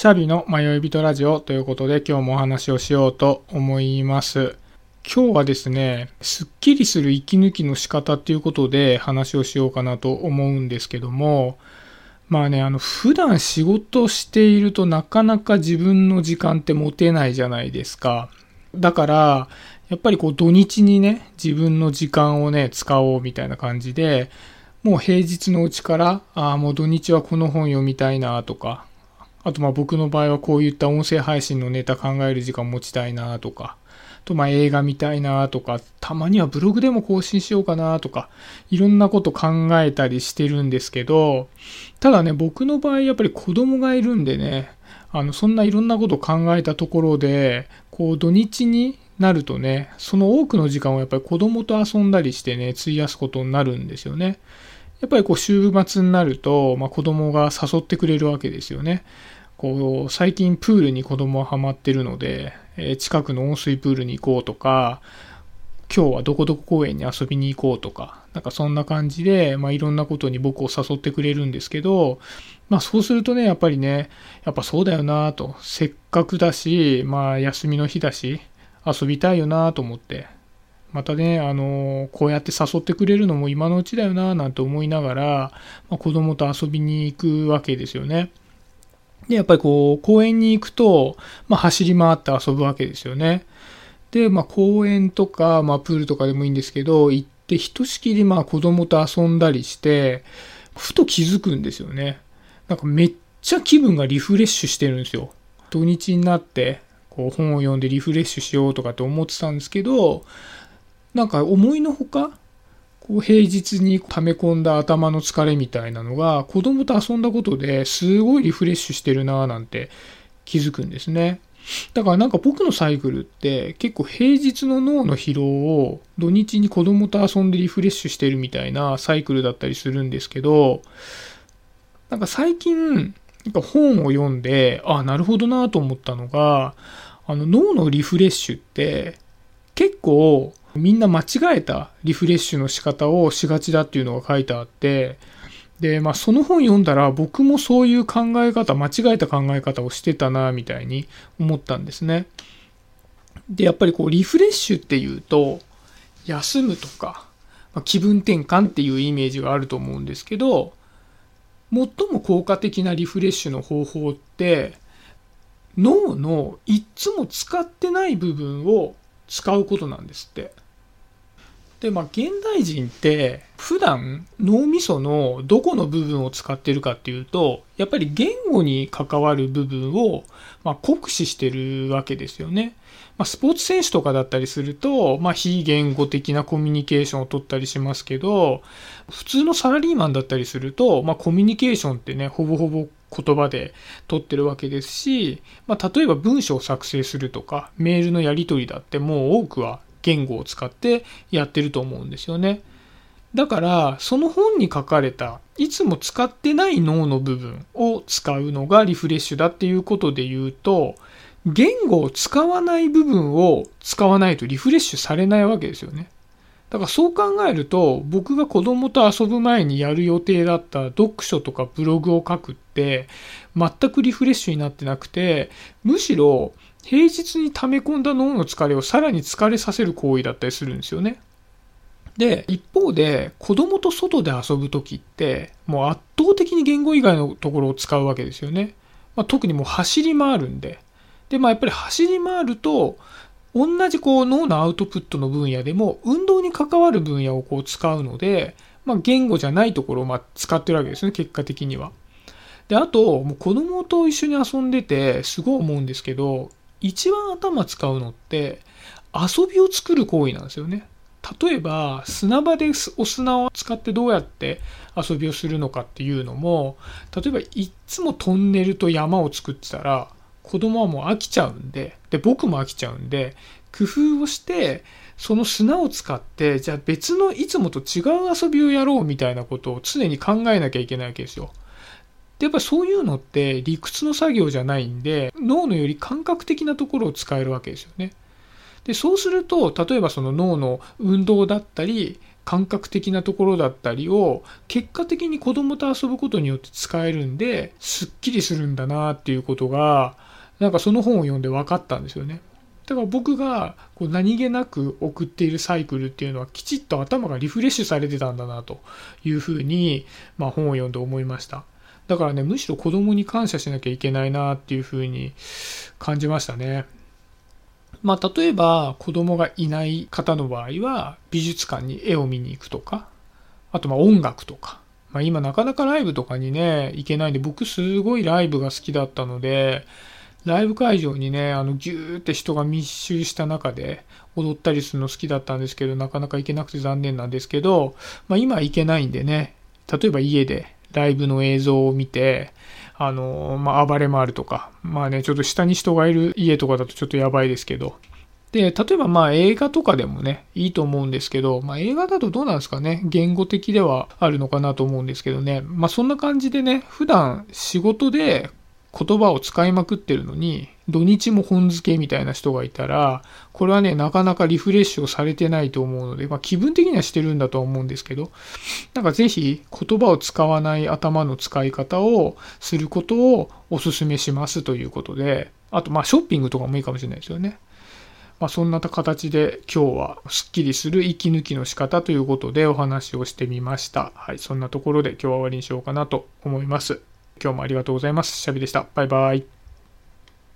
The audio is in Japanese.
シャビの迷い人ラジオということで今日もお話をしようと思います。今日はですね、すっきりする息抜きの仕方っていうことで話をしようかなと思うんですけども、まあね、あの、普段仕事しているとなかなか自分の時間って持てないじゃないですか。だから、やっぱりこう土日にね、自分の時間をね、使おうみたいな感じで、もう平日のうちから、ああ、もう土日はこの本読みたいなとか、あとまあ僕の場合はこういった音声配信のネタ考える時間持ちたいなとか、とまあ映画見たいなとか、たまにはブログでも更新しようかなとか、いろんなこと考えたりしてるんですけど、ただね、僕の場合やっぱり子供がいるんでね、あの、そんないろんなこと考えたところで、こう土日になるとね、その多くの時間をやっぱり子供と遊んだりしてね、費やすことになるんですよね。やっぱりこう週末になると、まあ、子供が誘ってくれるわけですよね。こう最近プールに子供はハマってるので、えー、近くの温水プールに行こうとか、今日はどこどこ公園に遊びに行こうとか、なんかそんな感じで、まあ、いろんなことに僕を誘ってくれるんですけど、まあそうするとね、やっぱりね、やっぱそうだよなと、せっかくだし、まあ休みの日だし、遊びたいよなと思って、またね、あの、こうやって誘ってくれるのも今のうちだよな、なんて思いながら、まあ、子供と遊びに行くわけですよね。で、やっぱりこう、公園に行くと、まあ、走り回って遊ぶわけですよね。で、まあ、公園とか、まあ、プールとかでもいいんですけど、行ってひとしきり、まあ、子供と遊んだりして、ふと気づくんですよね。なんかめっちゃ気分がリフレッシュしてるんですよ。土日になって、こう、本を読んでリフレッシュしようとかって思ってたんですけど、なんか思いのほか、こう平日に溜め込んだ頭の疲れみたいなのが子供と遊んだことですごいリフレッシュしてるなぁなんて気づくんですね。だからなんか僕のサイクルって結構平日の脳の疲労を土日に子供と遊んでリフレッシュしてるみたいなサイクルだったりするんですけど、なんか最近、なんか本を読んで、あ、なるほどなと思ったのが、あの脳のリフレッシュって結構みんな間違えたリフレッシュの仕方をしがちだっていうのが書いてあって、で、まあその本読んだら僕もそういう考え方、間違えた考え方をしてたな、みたいに思ったんですね。で、やっぱりこうリフレッシュっていうと、休むとか、まあ、気分転換っていうイメージがあると思うんですけど、最も効果的なリフレッシュの方法って、脳のいっつも使ってない部分を使うことなんですって。で、まあ、現代人って普段脳みそのどこの部分を使ってるかっていうと、やっぱり言語に関わる部分を、まあ、酷使してるわけですよね。まあ、スポーツ選手とかだったりすると、まあ、非言語的なコミュニケーションを取ったりしますけど、普通のサラリーマンだったりすると、まあ、コミュニケーションってね、ほぼほぼ言葉で取ってるわけですし、まあ、例えば文章を作成するとか、メールのやり取りだってもう多くは言語を使ってやってると思うんですよね。だから、その本に書かれた、いつも使ってない脳の部分を使うのがリフレッシュだっていうことで言うと、言語を使わない部分を使わないとリフレッシュされないわけですよね。だからそう考えると、僕が子供と遊ぶ前にやる予定だった読書とかブログを書くって、全くリフレッシュになってなくて、むしろ平日に溜め込んだ脳の疲れをさらに疲れさせる行為だったりするんですよね。で、一方で、子供と外で遊ぶときって、もう圧倒的に言語以外のところを使うわけですよね。まあ、特にもう走り回るんで。で、まあやっぱり走り回ると、同じこう脳のアウトプットの分野でも運動に関わる分野をこう使うので、まあ、言語じゃないところをま使ってるわけですね、結果的には。で、あと、もう子供と一緒に遊んでて、すごい思うんですけど、一番頭使うのって、遊びを作る行為なんですよね。例えば、砂場でお砂を使ってどうやって遊びをするのかっていうのも、例えばいつもトンネルと山を作ってたら、子供はもう飽きちゃうんで、で、僕も飽きちゃうんで、工夫をして、その砂を使って、じゃあ別のいつもと違う遊びをやろうみたいなことを常に考えなきゃいけないわけですよ。で、やっぱそういうのって理屈の作業じゃないんで、脳のより感覚的なところを使えるわけですよね。で、そうすると、例えばその脳の運動だったり、感覚的なところだったりを結果的に子供と遊ぶことによって使えるんですっきりするんだなっていうことがなんかその本を読んで分かったんですよね。だから僕がこう何気なく送っているサイクルっていうのはきちっと頭がリフレッシュされてたんだなというふうに、まあ、本を読んで思いました。だからね、むしろ子供に感謝しなきゃいけないなっていうふうに感じましたね。まあ、例えば子供がいない方の場合は美術館に絵を見に行くとか、あとま音楽とか、まあ、今なかなかライブとかにね、行けないんで、僕すごいライブが好きだったので、ライブ会場にね、あの、ぎゅーって人が密集した中で踊ったりするの好きだったんですけど、なかなか行けなくて残念なんですけど、まあ今行けないんでね、例えば家でライブの映像を見て、あの、まあ暴れ回るとか、まあね、ちょっと下に人がいる家とかだとちょっとやばいですけど、で、例えばまあ映画とかでもね、いいと思うんですけど、まあ映画だとどうなんですかね、言語的ではあるのかなと思うんですけどね、まあそんな感じでね、普段仕事で言葉を使いまくってるのに、土日も本付けみたいな人がいたら、これはね、なかなかリフレッシュをされてないと思うので、まあ気分的にはしてるんだとは思うんですけど、なんかぜひ言葉を使わない頭の使い方をすることをお勧めしますということで、あとまあショッピングとかもいいかもしれないですよね。まあ、そんな形で今日はスッキリする息抜きの仕方ということでお話をしてみました。はい、そんなところで今日は終わりにしようかなと思います。今日もありがとうございます。シャビでした。バイバイ。